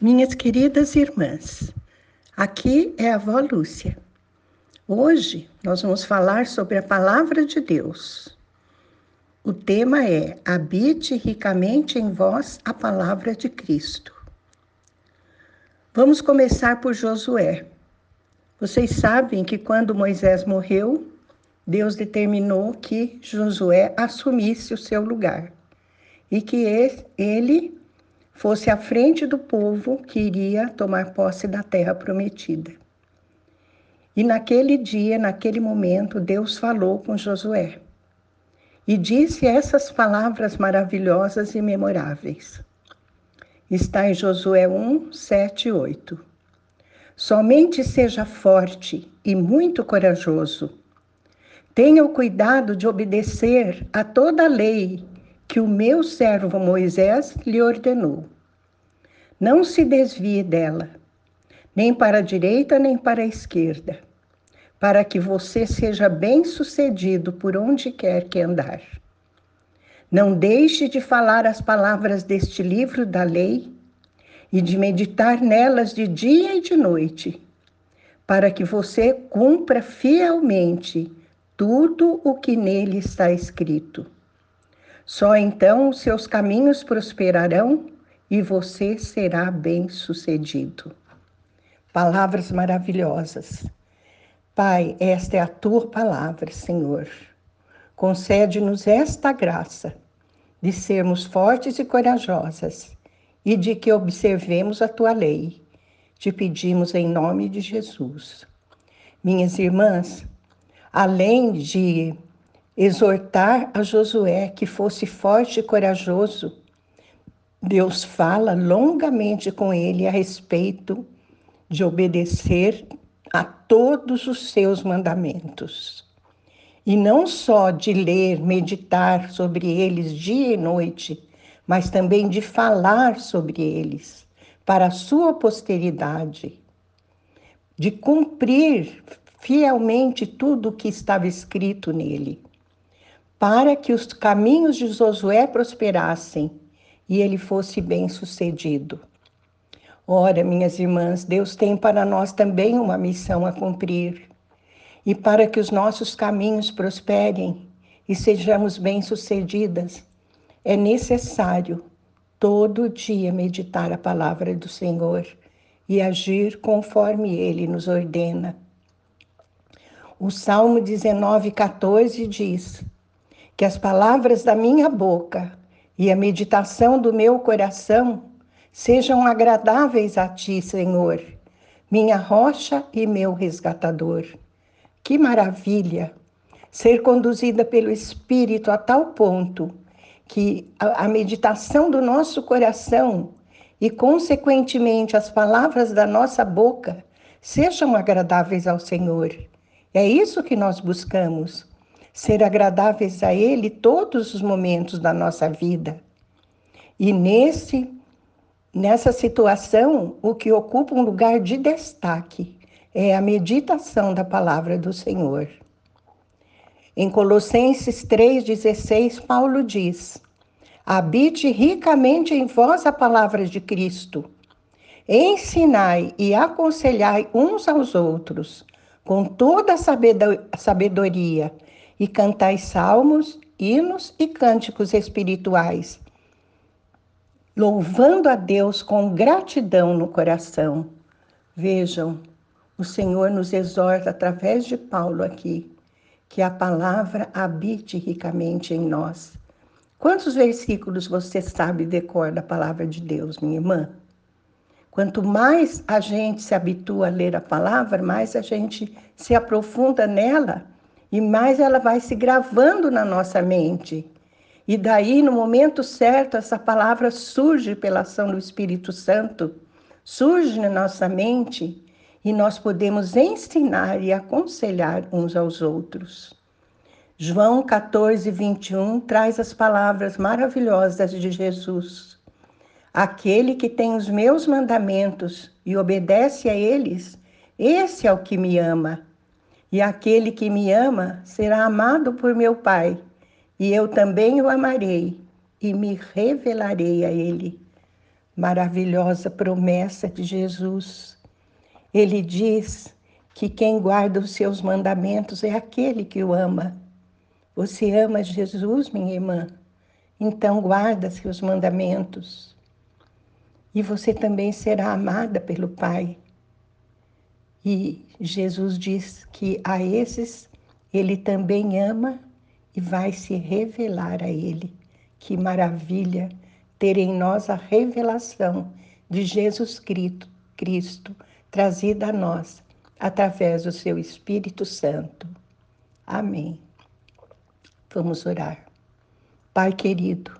Minhas queridas irmãs, aqui é a avó Lúcia. Hoje nós vamos falar sobre a palavra de Deus. O tema é Habite ricamente em vós a palavra de Cristo. Vamos começar por Josué. Vocês sabem que quando Moisés morreu, Deus determinou que Josué assumisse o seu lugar e que ele fosse à frente do povo que iria tomar posse da terra prometida. E naquele dia, naquele momento, Deus falou com Josué e disse essas palavras maravilhosas e memoráveis. Está em Josué 1, 7 e 8. Somente seja forte e muito corajoso. Tenha o cuidado de obedecer a toda a lei que o meu servo Moisés lhe ordenou. Não se desvie dela, nem para a direita nem para a esquerda, para que você seja bem-sucedido por onde quer que andar. Não deixe de falar as palavras deste livro da lei e de meditar nelas de dia e de noite, para que você cumpra fielmente tudo o que nele está escrito. Só então os seus caminhos prosperarão e você será bem-sucedido. Palavras maravilhosas. Pai, esta é a tua palavra, Senhor. Concede-nos esta graça de sermos fortes e corajosas e de que observemos a tua lei. Te pedimos em nome de Jesus. Minhas irmãs, além de exortar a Josué que fosse forte e corajoso. Deus fala longamente com ele a respeito de obedecer a todos os seus mandamentos. E não só de ler, meditar sobre eles dia e noite, mas também de falar sobre eles para a sua posteridade, de cumprir fielmente tudo o que estava escrito nele para que os caminhos de Josué prosperassem e ele fosse bem-sucedido. Ora, minhas irmãs, Deus tem para nós também uma missão a cumprir. E para que os nossos caminhos prosperem e sejamos bem-sucedidas, é necessário todo dia meditar a palavra do Senhor e agir conforme ele nos ordena. O Salmo 19, 14 diz: que as palavras da minha boca e a meditação do meu coração sejam agradáveis a ti, Senhor, minha rocha e meu resgatador. Que maravilha ser conduzida pelo Espírito a tal ponto que a, meditação do nosso coração e, consequentemente, as palavras da nossa boca sejam agradáveis ao Senhor. É isso que nós buscamos ser agradáveis a Ele todos os momentos da nossa vida. E nesse nessa situação, o que ocupa um lugar de destaque é a meditação da palavra do Senhor. Em Colossenses 3,16, Paulo diz: Habite ricamente em vós a palavra de Cristo. Ensinai e aconselhai uns aos outros, com toda a sabedoria, e cantai salmos, hinos e cânticos espirituais, louvando a Deus com gratidão no coração. Vejam, o Senhor nos exorta através de Paulo aqui que a palavra habite ricamente em nós. Quantos versículos você sabe decor da palavra de Deus, minha irmã? Quanto mais a gente se habitua a ler a palavra, mais a gente se aprofunda nela e mais ela vai se gravando na nossa mente. E daí, no momento certo, essa palavra surge pela ação do Espírito Santo, surge na nossa mente e nós podemos ensinar e aconselhar uns aos outros. João 14, 21 traz as palavras maravilhosas de Jesus. Aquele que tem os meus mandamentos e obedece a eles, esse é o que me ama. E aquele que me ama será amado por meu Pai, e eu também o amarei e me revelarei a ele. maravilhosa promessa de Jesus. Ele diz que quem guarda os seus mandamentos é aquele que o ama. Você ama Jesus, minha irmã? Então guarda seus mandamentos. E você também será amada pelo Pai. E Jesus diz que a esses ele também ama e vai se revelar a ele. Que maravilha ter em nós a revelação de Jesus Cristo, Cristo trazida a nós através do seu Espírito Santo. Amém. Vamos orar. Pai querido,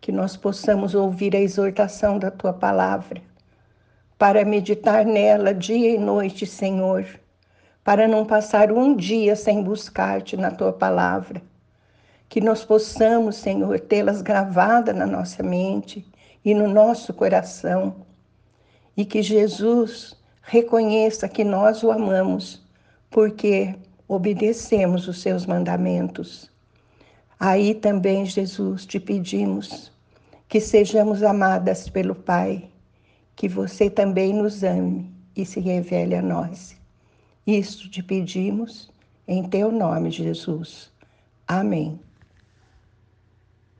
que nós possamos ouvir a exortação da tua palavra, para meditar nela dia e noite, Senhor, para não passar um dia sem buscar-te na tua palavra. Que nós possamos, Senhor, tê-las gravadas na nossa mente e no nosso coração. E que Jesus reconheça que nós o amamos, porque obedecemos os seus mandamentos. Aí também, Jesus, te pedimos que sejamos amadas pelo Pai, que você também nos ame e se revele a nós. Isto te pedimos em teu nome, Jesus. Amém.